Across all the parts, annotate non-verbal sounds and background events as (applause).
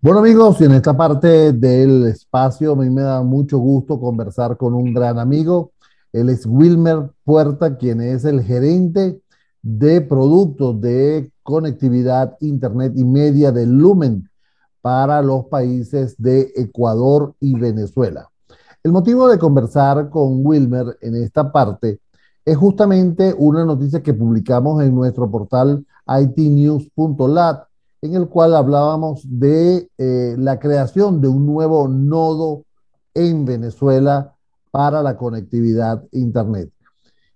Bueno amigos, y en esta parte del espacio a mí me da mucho gusto conversar con un gran amigo. Él es Wilmer Puerta, quien es el gerente de productos de conectividad, internet y media de Lumen para los países de Ecuador y Venezuela. El motivo de conversar con Wilmer en esta parte es justamente una noticia que publicamos en nuestro portal itnews.lat en el cual hablábamos de eh, la creación de un nuevo nodo en Venezuela para la conectividad Internet.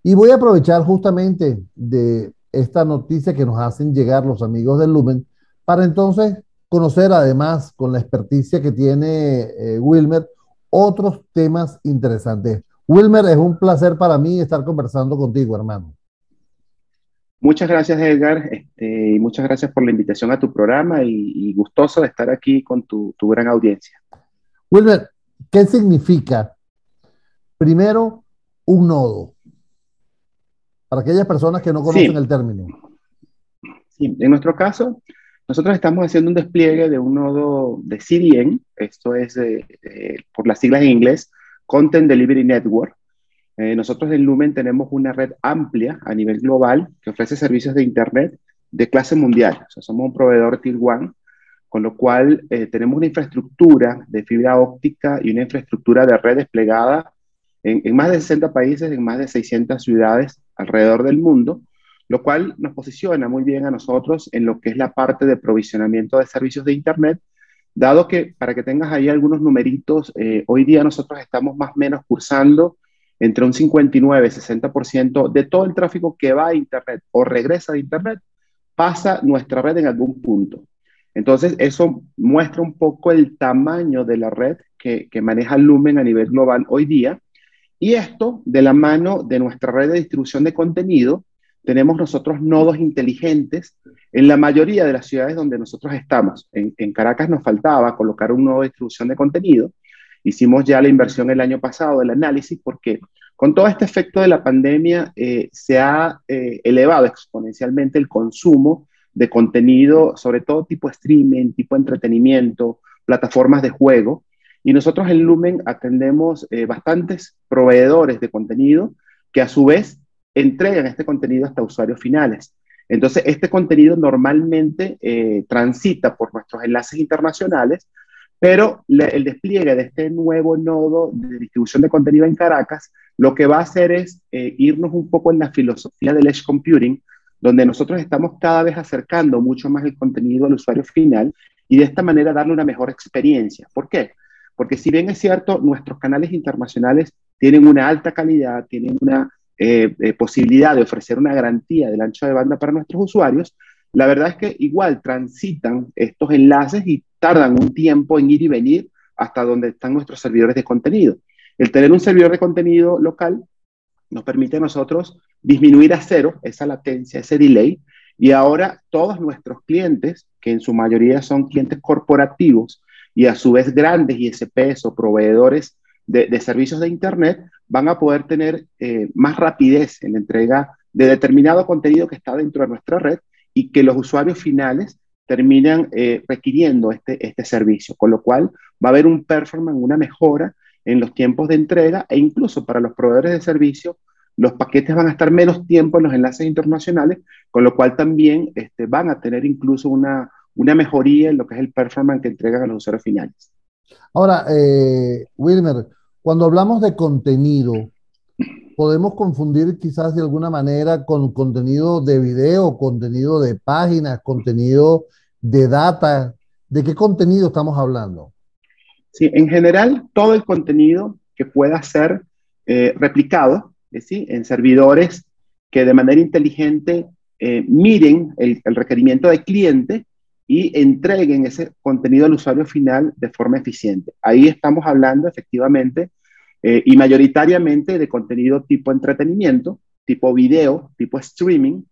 Y voy a aprovechar justamente de esta noticia que nos hacen llegar los amigos del Lumen para entonces conocer además con la experticia que tiene eh, Wilmer otros temas interesantes. Wilmer, es un placer para mí estar conversando contigo, hermano. Muchas gracias, Edgar, este, y muchas gracias por la invitación a tu programa y, gustoso de estar aquí con tu, gran audiencia. Wilmer, ¿qué significa, primero, un nodo? Para aquellas personas que no conocen el término. Sí, en nuestro caso, nosotros estamos haciendo un despliegue de un nodo de CDN, esto es por las siglas en inglés, Content Delivery Network, eh, nosotros en Lumen tenemos una red amplia a nivel global que ofrece servicios de Internet de clase mundial. O sea, somos un proveedor Tier 1, con lo cual eh, tenemos una infraestructura de fibra óptica y una infraestructura de red desplegada en, más de 60 países, en más de 600 ciudades alrededor del mundo, lo cual nos posiciona muy bien a nosotros en lo que es la parte de provisionamiento de servicios de Internet, dado que, para que tengas ahí algunos numeritos, eh, hoy día nosotros estamos más o menos cursando entre un 59 y 60% de todo el tráfico que va a Internet o regresa de Internet pasa nuestra red en algún punto. Entonces, eso muestra un poco el tamaño de la red que, que maneja Lumen a nivel global hoy día. Y esto, de la mano de nuestra red de distribución de contenido, tenemos nosotros nodos inteligentes en la mayoría de las ciudades donde nosotros estamos. En, en Caracas nos faltaba colocar un nodo de distribución de contenido Hicimos ya la inversión el año pasado del análisis porque con todo este efecto de la pandemia eh, se ha eh, elevado exponencialmente el consumo de contenido, sobre todo tipo streaming, tipo entretenimiento, plataformas de juego. Y nosotros en Lumen atendemos eh, bastantes proveedores de contenido que a su vez entregan este contenido hasta usuarios finales. Entonces, este contenido normalmente transita por nuestros enlaces internacionales pero el despliegue de este nuevo nodo de distribución de contenido en Caracas lo que va a hacer es eh, irnos un poco en la filosofía del edge computing, donde nosotros estamos cada vez acercando mucho más el contenido al usuario final y de esta manera darle una mejor experiencia. ¿Por qué? Porque si bien es cierto, nuestros canales internacionales tienen una alta calidad, tienen una eh, eh, posibilidad de ofrecer una garantía del ancho de banda para nuestros usuarios, la verdad es que igual transitan estos enlaces y tardan un tiempo en ir y venir hasta donde están nuestros servidores de contenido. El tener un servidor de contenido local nos permite a nosotros disminuir a cero esa latencia, ese delay, y ahora todos nuestros clientes, que en su mayoría son clientes corporativos y a su vez grandes ISPs o proveedores de, servicios de Internet, van a poder tener eh, más rapidez en la entrega de determinado contenido que está dentro de nuestra red y que los usuarios finales terminan eh, requiriendo este, este servicio, con lo cual va a haber un performance, una mejora en los tiempos de entrega e incluso para los proveedores de servicio, los paquetes van a estar menos tiempo en los enlaces internacionales, con lo cual también este, van a tener incluso una, una mejoría en lo que es el performance que entregan a los usuarios finales. Ahora, eh, Wilmer, cuando hablamos de contenido, podemos confundir quizás de alguna manera con contenido de video, contenido de páginas, contenido de data. ¿De qué contenido estamos hablando? Sí, en general, todo el contenido que pueda ser eh, replicado ¿sí? en servidores que de manera inteligente eh, miren el, el requerimiento del cliente y entreguen ese contenido al usuario final de forma eficiente. Ahí estamos hablando efectivamente eh, y mayoritariamente de contenido tipo entretenimiento, tipo video, tipo streaming.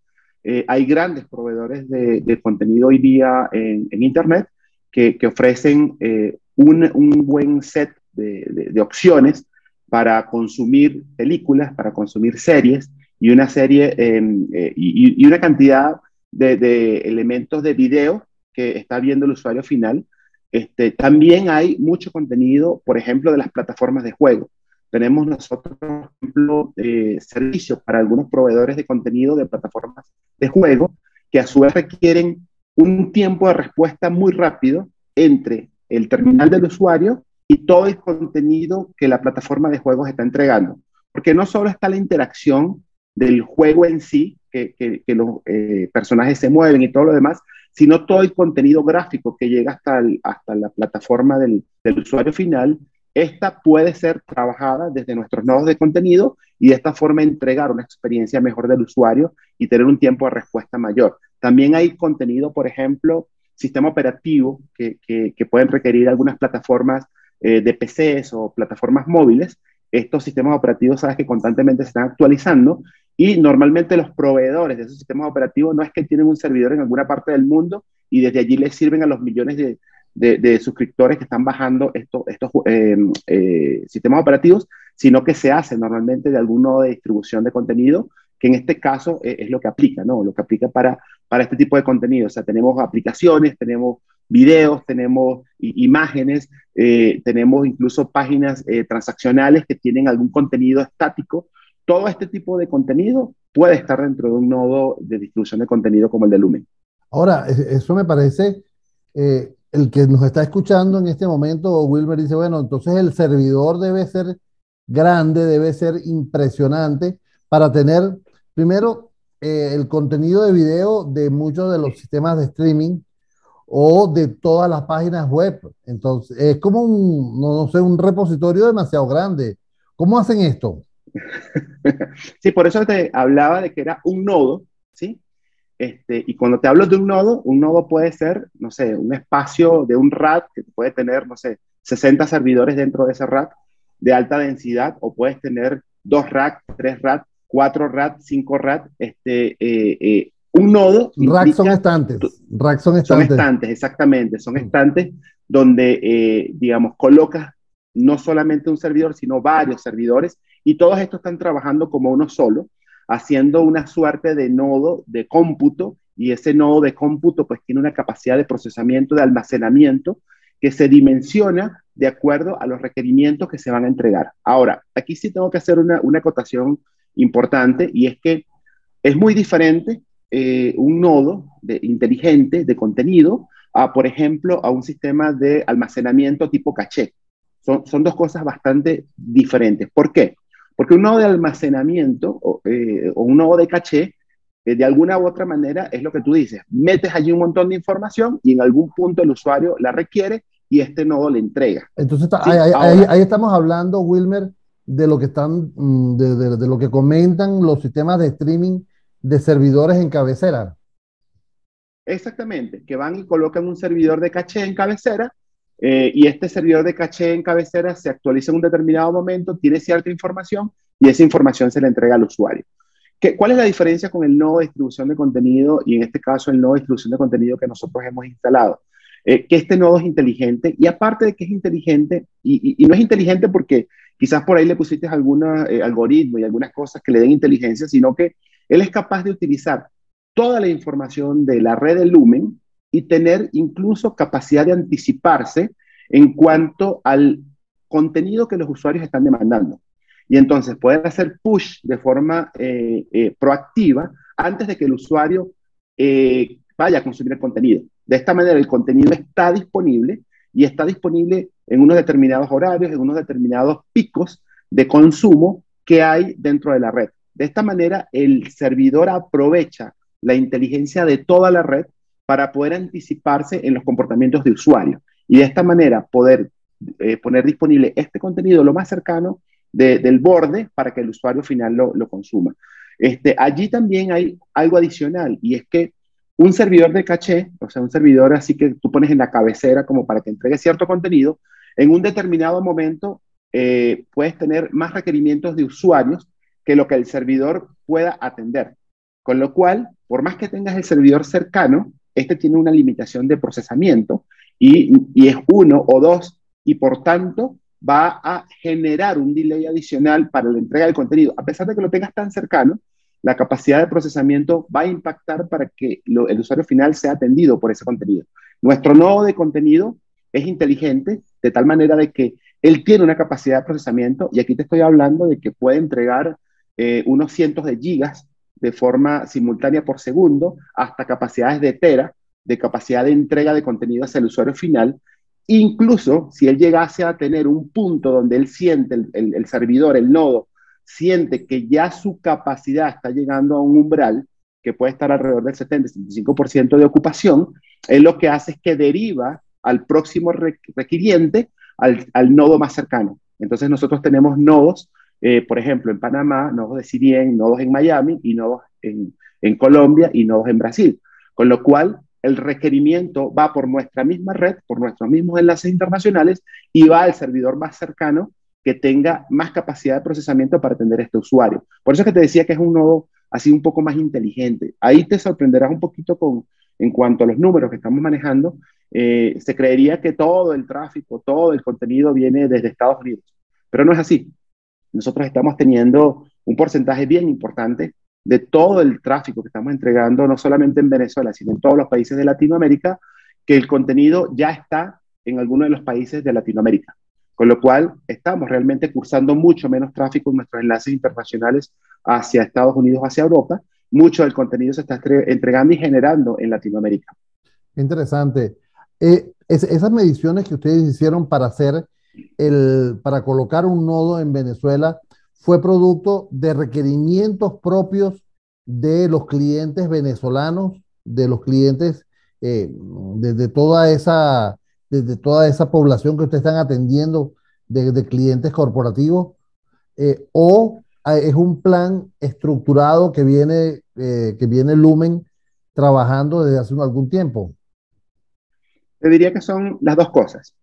Eh, hay grandes proveedores de, contenido hoy día en, Internet que, ofrecen eh, un, un, buen set de, de, opciones para consumir películas, para consumir series y una serie em, y, y, una cantidad de, elementos de video que está viendo el usuario final Este, también hay mucho contenido, por ejemplo, de las plataformas de juego. Tenemos nosotros, por ejemplo, eh, servicios para algunos proveedores de contenido de plataformas de juego que a su vez requieren un tiempo de respuesta muy rápido entre el terminal del usuario y todo el contenido que la plataforma de juegos está entregando. Porque no solo está la interacción del juego en sí, que, los eh, personajes se mueven y todo lo demás, sino todo el contenido gráfico que llega hasta, hasta la plataforma del, del, usuario final, esta puede ser trabajada desde nuestros nodos de contenido y de esta forma entregar una experiencia mejor del usuario y tener un tiempo de respuesta mayor. También hay contenido, por ejemplo, sistema operativo que, pueden requerir algunas plataformas eh, de PCs o plataformas móviles. Estos sistemas operativos, sabes que constantemente se están actualizando y normalmente los proveedores de esos sistemas operativos no es que tienen un servidor en alguna parte del mundo y desde allí les sirven a los millones de, de, suscriptores que están bajando estos, estos eh, eh, sistemas operativos, sino que se hace normalmente de algún nodo de distribución de contenido, que en este caso es, es, lo que aplica, ¿no? Lo que aplica para, para este tipo de contenido. O sea, tenemos aplicaciones, tenemos videos, tenemos imágenes, eh, tenemos incluso páginas transaccionales que tienen algún contenido estático. Todo este tipo de contenido puede estar dentro de un nodo de distribución de contenido como el de Lumen. Ahora, eso me parece eh, el que nos está escuchando en este momento, Wilmer dice, bueno, entonces el servidor debe ser grande, debe ser impresionante para tener, primero, eh, el contenido de video de muchos de los sistemas de streaming o de todas las páginas web. Entonces, es como un, no, sé, un repositorio demasiado grande. ¿Cómo hacen esto? (laughs) Sí, por eso te hablaba de que era un nodo, ¿sí? Este, y cuando te hablo de un nodo, un nodo puede ser, no sé, un espacio de un RAT que puede tener, no sé, 60 servidores dentro de ese RAT de alta densidad, o puedes tener dos RAT, tres RAT, cuatro RAT, cinco RAT, este, eh, eh, un nodo. RAC son estantes. RAC son estantes. Son estantes, exactamente. Son mm. estantes donde, eh, digamos, colocas no solamente un servidor, sino varios servidores, y todos estos están trabajando como uno solo haciendo una suerte de nodo de cómputo y ese nodo de cómputo pues tiene una capacidad de procesamiento, de almacenamiento que se dimensiona de acuerdo a los requerimientos que se van a entregar. Ahora, aquí sí tengo que hacer una, una acotación importante y es que es muy diferente eh, un nodo de, inteligente de contenido a, por ejemplo, a un sistema de almacenamiento tipo caché. Son, son dos cosas bastante diferentes. ¿Por qué? Porque un nodo de almacenamiento o, eh, un nodo de caché, eh, de alguna u otra manera, es lo que tú dices. Metes allí un montón de información y en algún punto el usuario la requiere y este nodo le entrega. Entonces, ahí, estamos hablando, Wilmer, de lo que están, mm, de, de, lo que comentan los sistemas de streaming de servidores en cabecera. Exactamente, que van y colocan un servidor de caché en cabecera eh, y este servidor de caché en cabecera se actualiza en un determinado momento, tiene cierta información y esa información se le entrega al usuario. ¿Qué, ¿Cuál es la diferencia con el nodo de distribución de contenido y en este caso el nodo de distribución de contenido que nosotros hemos instalado? Eh, que este nodo es inteligente y aparte de que es inteligente, y, y, no es inteligente porque quizás por ahí le pusiste algún eh, algoritmo y algunas cosas que le den inteligencia, sino que él es capaz de utilizar toda la información de la red de Lumen y tener incluso capacidad de anticiparse en cuanto al contenido que los usuarios están demandando. Y entonces poder hacer push de forma eh, eh, proactiva antes de que el usuario eh, vaya a consumir el contenido. De esta manera el contenido está disponible y está disponible en unos determinados horarios, en unos determinados picos de consumo que hay dentro de la red. De esta manera el servidor aprovecha la inteligencia de toda la red para poder anticiparse en los comportamientos de usuario y de esta manera poder eh, poner disponible este contenido lo más cercano del borde para que el usuario final lo, consuma. Este, allí también hay algo adicional y es que un servidor de caché, o sea, un servidor así que tú pones en la cabecera como para que entregue cierto contenido, en un determinado momento eh, puedes tener más requerimientos de usuarios que lo que el servidor pueda atender. Con lo cual, por más que tengas el servidor cercano, este tiene una limitación de procesamiento y, es uno o dos y por tanto va a generar un delay adicional para la entrega del contenido. A pesar de que lo tengas tan cercano, la capacidad de procesamiento va a impactar para que el usuario final sea atendido por ese contenido. Nuestro nodo de contenido es inteligente de tal manera de que él tiene una capacidad de procesamiento y aquí te estoy hablando de que puede entregar eh, unos cientos de gigas de forma simultánea por segundo hasta capacidades de tera de capacidad de entrega de contenido hacia el usuario final. Incluso si él llegase a tener un punto donde él siente, el, el servidor, el nodo, siente que ya su capacidad está llegando a un umbral que puede estar alrededor del 70-75% de ocupación, él lo que hace es que deriva al próximo requiriente al, al nodo más cercano. Entonces nosotros tenemos nodos, eh, por ejemplo, en Panamá, nodos de CDN, nodos en Miami y nodos en, en Colombia y nodos en Brasil. Con lo cual, el requerimiento va por nuestra misma red, por nuestros mismos enlaces internacionales y va al servidor más cercano que tenga más capacidad de procesamiento para atender a este usuario. Por eso es que te decía que es un nodo así un poco más inteligente. Ahí te sorprenderás un poquito con, en cuanto a los números que estamos manejando. Eh, se creería que todo el tráfico, todo el contenido viene desde Estados Unidos, pero no es así. Nosotros estamos teniendo un porcentaje bien importante de todo el tráfico que estamos entregando, no solamente en Venezuela, sino en todos los países de Latinoamérica, que el contenido ya está en algunos de los países de Latinoamérica. Con lo cual, estamos realmente cursando mucho menos tráfico en nuestros enlaces internacionales hacia Estados Unidos, hacia Europa. Mucho del contenido se está entregando y generando en Latinoamérica. Interesante. Eh, esas mediciones que ustedes hicieron para hacer el, para colocar un nodo en Venezuela, fue producto de requerimientos propios de los clientes venezolanos, de los clientes eh, de, toda esa desde toda esa población que ustedes están atendiendo de, clientes corporativos, eh, o ah, es un plan estructurado que viene, eh, que viene Lumen trabajando desde hace algún tiempo? Te diría que son las dos cosas.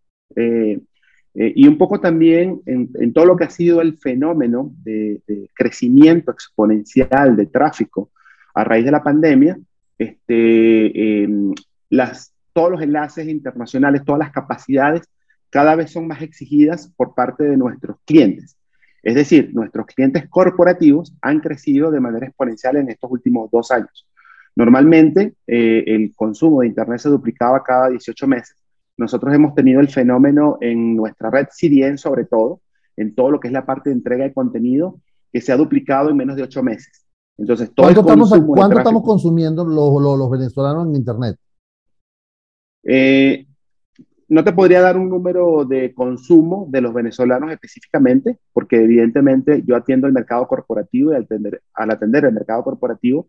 Y un poco también en, todo lo que ha sido el fenómeno de, crecimiento exponencial de tráfico a raíz de la pandemia, este, em, las, todos los enlaces internacionales, todas las capacidades cada vez son más exigidas por parte de nuestros clientes. Es decir, nuestros clientes corporativos han crecido de manera exponencial en estos últimos dos años. Normalmente eh, el consumo de Internet se duplicaba cada 18 meses. Nosotros hemos tenido el fenómeno en nuestra red CDN sobre todo, en todo lo que es la parte de entrega de contenido, que se ha duplicado en menos de 8 meses. Entonces, todo ¿Cuánto, estamos, ¿cuánto estamos consumiendo los, los, los venezolanos en Internet? Eh, no te podría dar un número de consumo de los venezolanos específicamente, porque evidentemente yo atiendo el mercado corporativo y al al atender el mercado corporativo,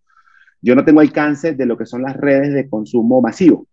yo no tengo alcance de lo que son las redes de consumo masivo.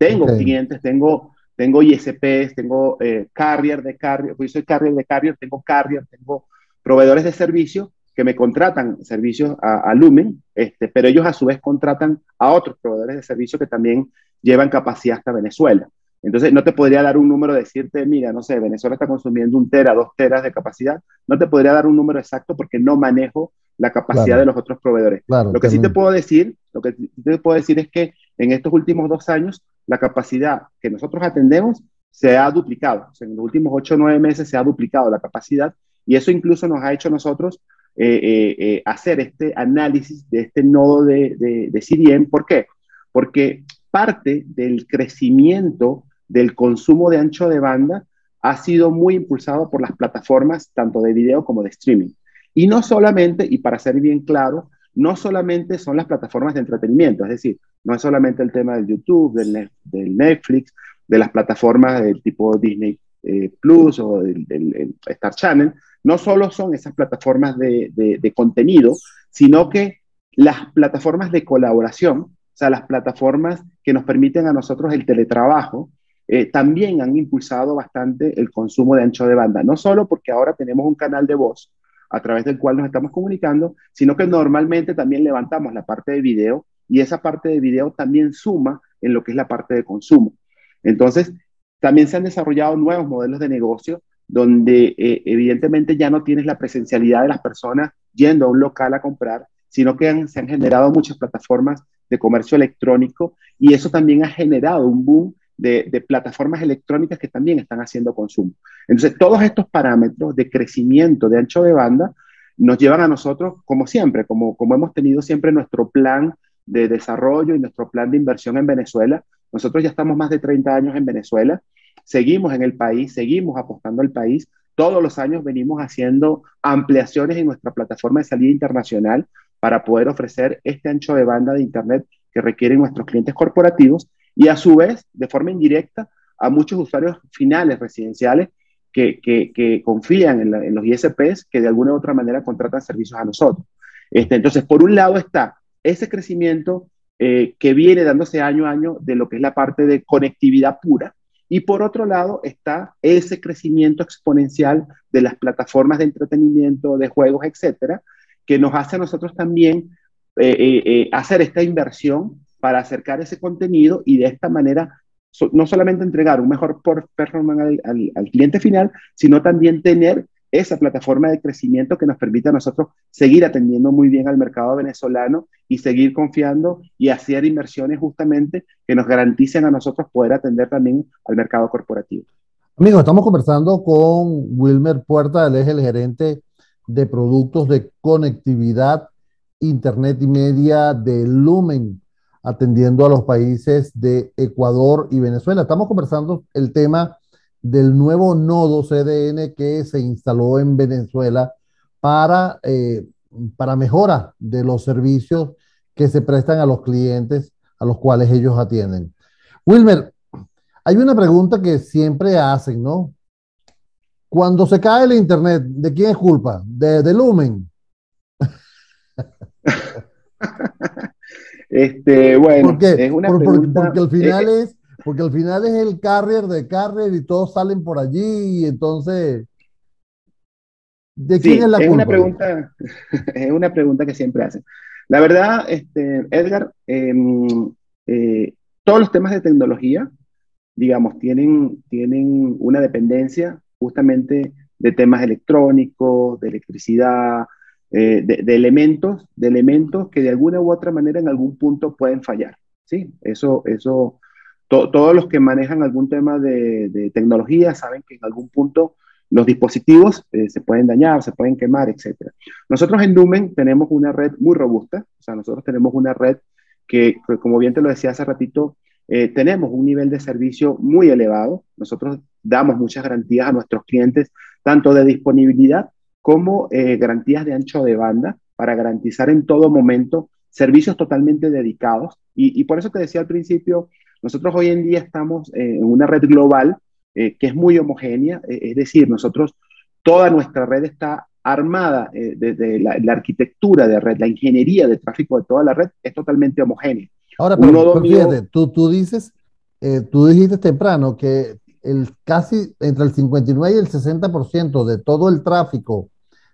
Tengo clientes, tengo, tengo ISPs, tengo eh, carrier de carrier, yo soy carrier de carrier, tengo carrier, tengo proveedores de servicio que me contratan servicios a, Lumen, este, pero ellos a su vez contratan a otros proveedores de servicio que también llevan capacidad hasta Venezuela. Entonces, no te podría dar un número, decirte, mira, no sé, Venezuela está consumiendo un tera, dos teras de capacidad. No te podría dar un número exacto porque no manejo la capacidad de los otros proveedores. lo que sí te puedo decir, lo que te puedo decir es que en estos últimos dos años, la capacidad que nosotros atendemos se ha duplicado. O sea, en los últimos ocho o nueve meses se ha duplicado la capacidad y eso incluso nos ha hecho nosotros eh, eh, eh, hacer este análisis de este nodo de, de, de CDN. ¿Por qué? Porque parte del crecimiento del consumo de ancho de banda ha sido muy impulsado por las plataformas tanto de video como de streaming. Y no solamente, y para ser bien claro, no solamente son las plataformas de entretenimiento, es decir, no es solamente el tema del YouTube, del, Netflix, de las plataformas del tipo Disney eh, Plus o del, Star Channel, no solo son esas plataformas de, contenido, sino que las plataformas de colaboración, o sea, las plataformas que nos permiten a nosotros el teletrabajo, eh, también han impulsado bastante el consumo de ancho de banda, no solo porque ahora tenemos un canal de voz a través del cual nos estamos comunicando, sino que normalmente también levantamos la parte de video y esa parte de video también suma en lo que es la parte de consumo. Entonces, también se han desarrollado nuevos modelos de negocio donde eh, evidentemente ya no tienes la presencialidad de las personas yendo a un local a comprar, sino que se han generado muchas plataformas de comercio electrónico y eso también ha generado un boom de, plataformas electrónicas que también están haciendo consumo. Entonces, todos estos parámetros de crecimiento de ancho de banda nos llevan a nosotros, como siempre, como, como hemos tenido siempre nuestro plan de desarrollo y nuestro plan de inversión en Venezuela. Nosotros ya estamos más de 30 años en Venezuela seguimos en el país, seguimos apostando al país. Todos los años venimos haciendo ampliaciones en nuestra plataforma de salida internacional para poder ofrecer este ancho de banda de Internet que requieren nuestros clientes corporativos y a su vez, de forma indirecta, a muchos usuarios finales residenciales que, confían en, los ISPs que de alguna u otra manera contratan servicios a nosotros. Este, entonces, por un lado está ese crecimiento eh, que viene dándose año a año de lo que es la parte de conectividad pura, y por otro lado está ese crecimiento exponencial de las plataformas de entretenimiento, de juegos, etcétera, que nos hace a nosotros también eh, eh, hacer esta inversión para acercar ese contenido y de esta manera no solamente entregar un mejor performance al, cliente final, sino también tener esa plataforma de crecimiento que nos permite a nosotros seguir atendiendo muy bien al mercado venezolano y seguir confiando y hacer inversiones justamente que nos garanticen a nosotros poder atender también al mercado corporativo. Amigos, estamos conversando con Wilmer Puerta, él es el gerente de productos de conectividad, internet y media de Lumen atendiendo a los países de Ecuador y Venezuela. Estamos conversando el tema del nuevo nodo CDN que se instaló en Venezuela para, eh, para mejora de los servicios que se prestan a los clientes a los cuales ellos atienden. Wilmer, hay una pregunta que siempre hacen, ¿no? Cuando se cae el Internet, ¿de quién es culpa? ¿De, de Lumen? (laughs) Este, bueno, es una pregunta, porque, al final eh, es, porque al final es el carrier de carrier y todos salen por allí y entonces ¿de quién es la es Una pregunta, (laughs) es una pregunta que siempre hacen. La verdad, este, Edgar, em, eh, todos los temas de tecnología, digamos, tienen, tienen una dependencia justamente de temas electrónicos, de electricidad, eh, de, elementos, de elementos que de alguna u otra manera en algún punto pueden fallar. ¿sí? Eso, eso todos los que manejan algún tema de, tecnología saben que en algún punto los dispositivos eh, se pueden dañar, se pueden quemar, etc. Nosotros en Lumen tenemos una red muy robusta, o sea, nosotros tenemos una red que, como bien te lo decía hace ratito, eh, tenemos un nivel de servicio muy elevado. Nosotros damos muchas garantías a nuestros clientes, tanto de disponibilidad como eh, garantías de ancho de banda para garantizar en todo momento servicios totalmente dedicados. Y, por eso te decía al principio, nosotros hoy en día estamos en una red global eh, que es muy homogénea, eh, es decir, nosotros, toda nuestra red está armada desde la, arquitectura de red, la ingeniería de tráfico de toda la red es totalmente homogénea. Ahora, pero, fíjate, tú, tú dices, tú dijiste temprano que el casi entre el 59 y el 60% de todo el tráfico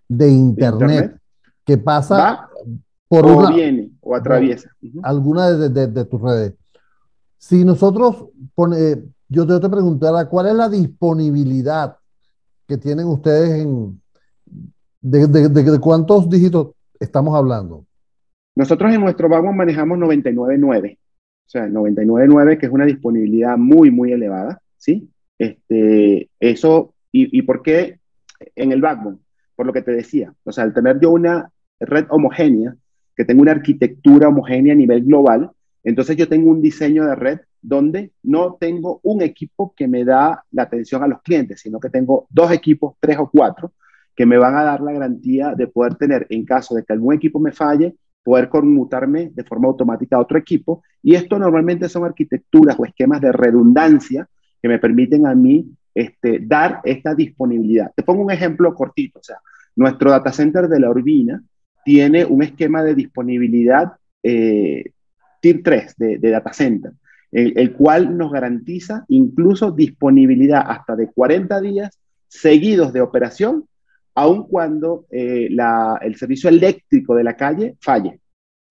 de Internet, que pasa por o viene o atraviesa alguna de, tus redes. Si nosotros, pone, yo te, te preguntara, ¿cuál es la disponibilidad que tienen ustedes en, de, de, cuántos dígitos estamos hablando? Nosotros en nuestro vagón manejamos 99.9, o sea, 99.9 que es una disponibilidad muy, muy elevada, ¿sí? Este, eso, y, y por qué en el backbone? Por lo que te decía, o sea, al tener yo una red homogénea, que tengo una arquitectura homogénea a nivel global, entonces yo tengo un diseño de red donde no tengo un equipo que me da la atención a los clientes, sino que tengo dos equipos, tres o cuatro, que me van a dar la garantía de poder tener, en caso de que algún equipo me falle, poder conmutarme de forma automática a otro equipo. Y esto normalmente son arquitecturas o esquemas de redundancia que me permiten a mí este, dar esta disponibilidad. Te pongo un ejemplo cortito, o sea, nuestro data center de la Urbina tiene un esquema de disponibilidad eh, Tier 3 de, data center, el, cual nos garantiza incluso disponibilidad hasta de 40 días seguidos de operación, aun cuando eh, el servicio eléctrico de la calle falle.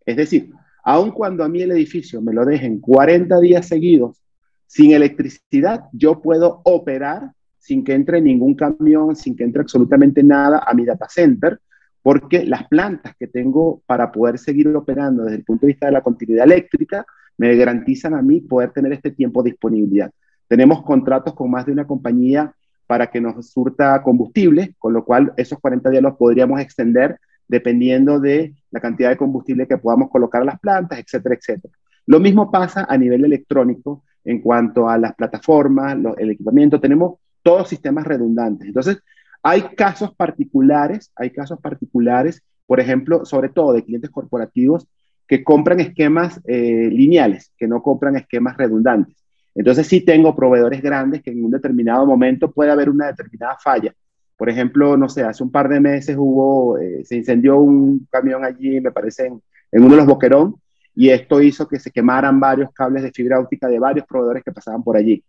Es decir, aun cuando a mí el edificio me lo dejen 40 días seguidos sin electricidad, yo puedo operar sin que entre ningún camión, sin que entre absolutamente nada a mi data center, porque las plantas que tengo para poder seguir operando desde el punto de vista de la continuidad eléctrica me garantizan a mí poder tener este tiempo de disponibilidad. Tenemos contratos con más de una compañía para que nos surta combustible, con lo cual esos 40 días los podríamos extender dependiendo de la cantidad de combustible que podamos colocar a las plantas, etcétera, etcétera. Lo mismo pasa a nivel electrónico en cuanto a las plataformas, el equipamiento, tenemos todos sistemas redundantes. Entonces, hay casos particulares, hay casos particulares, por ejemplo, sobre todo de clientes corporativos que compran esquemas eh, lineales, que no compran esquemas redundantes. Entonces sí tengo proveedores grandes que en un determinado momento puede haber una determinada falla. Por ejemplo, no sé, hace un par de meses hubo, eh, se incendió un camión allí, me parece, en, uno de los Boquerón, y esto hizo que se quemaran varios cables de fibra óptica de varios proveedores que pasaban por allí.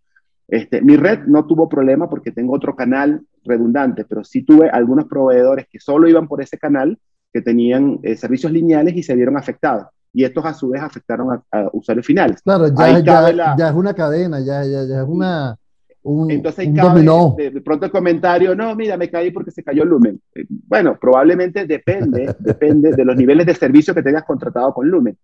Este, mi red no tuvo problema porque tengo otro canal redundante, pero sí tuve algunos proveedores que solo iban por ese canal, que tenían eh, servicios lineales y se vieron afectados y estos a su vez afectaron a, usuarios finales. Claro, ya, ya, ya, es una cadena, ya, ya, ya es una... Un, Entonces un dominó. De, pronto el comentario, no, mira, me caí porque se cayó el Lumen. Eh, bueno, probablemente depende, depende de los niveles de servicio que tengas contratado con Lumen.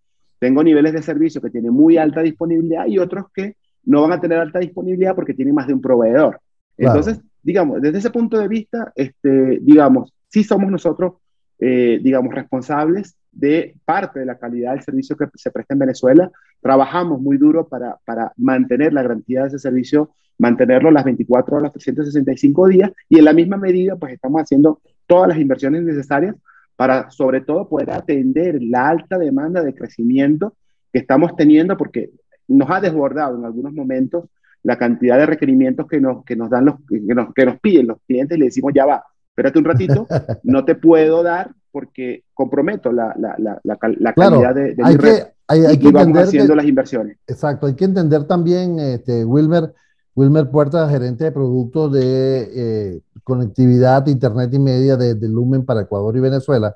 Tengo niveles de servicio que tienen muy alta disponibilidad y otros que no van a tener alta disponibilidad porque tienen más de un proveedor. Entonces, digamos, desde ese punto de vista, este, digamos, sí somos nosotros, eh, digamos, responsables de parte de la calidad del servicio que se presta en Venezuela. Trabajamos muy duro para, para mantener la garantía de ese servicio, mantenerlo las 24 horas, 365 días y en la misma medida pues estamos haciendo todas las inversiones necesarias para sobre todo poder atender la alta demanda de crecimiento que estamos teniendo porque nos ha desbordado en algunos momentos la cantidad de requerimientos que nos, que nos dan los que nos, que nos piden los clientes y le decimos ya va, espérate un ratito, (laughs) no te puedo dar porque comprometo la, la, la, la calidad de, de hay mi red. Que, hay, hay que vamos haciendo las inversiones. Exacto, hay que entender también, este, Wilmer, Wilmer Puerta, gerente de productos de eh, conectividad, internet y media de, de, Lumen para Ecuador y Venezuela.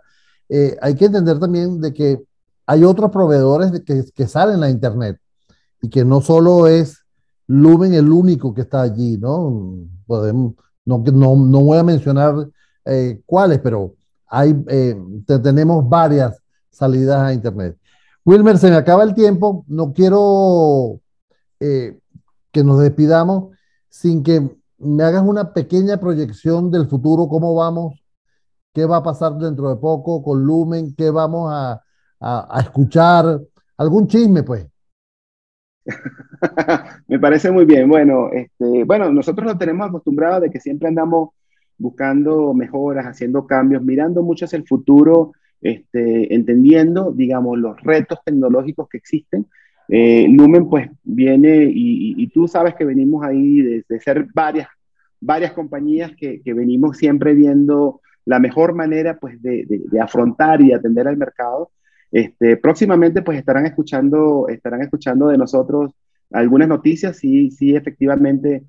Eh, hay que entender también de que hay otros proveedores que, que salen a internet y que no solo es Lumen el único que está allí, ¿no? No, voy a mencionar eh, cuáles, pero tenemos varias salidas a Internet. Wilmer, se me acaba el tiempo. No quiero que nos despidamos sin que me hagas una pequeña proyección del futuro, cómo vamos, qué va a pasar dentro de poco con Lumen, qué vamos a, a, escuchar, algún chisme, pues. (laughs) me parece muy bien. Bueno, este, bueno, nosotros nos tenemos acostumbrados de que siempre andamos buscando mejoras, haciendo cambios, mirando mucho hacia el futuro, este, entendiendo, digamos, los retos tecnológicos que existen. Eh, Lumen, pues, viene y, tú sabes que venimos ahí de, ser varias, varias compañías que, que, venimos siempre viendo la mejor manera, pues, de, de, afrontar y atender al mercado. Este, próximamente, pues, estarán escuchando, estarán escuchando de nosotros algunas noticias. Sí, sí, efectivamente,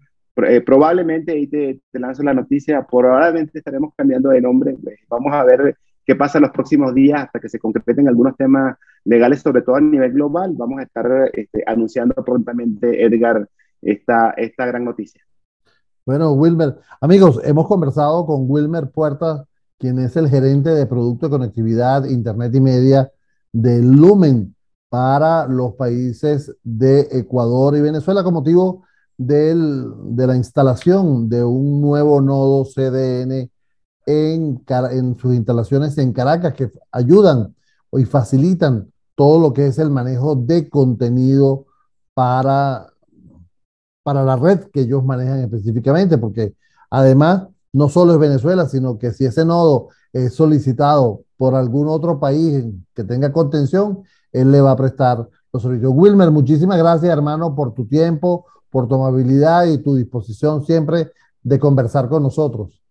eh, probablemente, ahí te, lanzo la noticia, probablemente estaremos cambiando de nombre. Pues, vamos a ver qué pasa en los próximos días hasta que se concreten algunos temas legales, sobre todo a nivel global. Vamos a estar este, anunciando prontamente, Edgar, esta, esta gran noticia. Bueno, Wilmer, amigos, hemos conversado con Wilmer Puerta, quien es el gerente de Producto de Conectividad, Internet y Media de Lumen para los países de Ecuador y Venezuela con motivo de la instalación de un nuevo nodo CDN en, sus instalaciones en Caracas que ayudan y facilitan todo lo que es el manejo de contenido para, para la red que ellos manejan específicamente, porque además no solo es Venezuela, sino que si ese nodo es solicitado por algún otro país que tenga contención, él le va a prestar los servicios. Wilmer, muchísimas gracias, hermano, por tu tiempo, por tu amabilidad y tu disposición siempre de conversar con nosotros.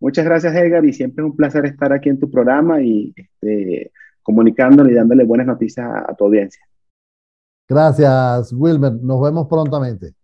Muchas gracias, Edgar, y siempre es un placer estar aquí en tu programa y este, comunicándole y dándole buenas noticias a, a tu audiencia. Gracias, Wilmer. Nos vemos prontamente.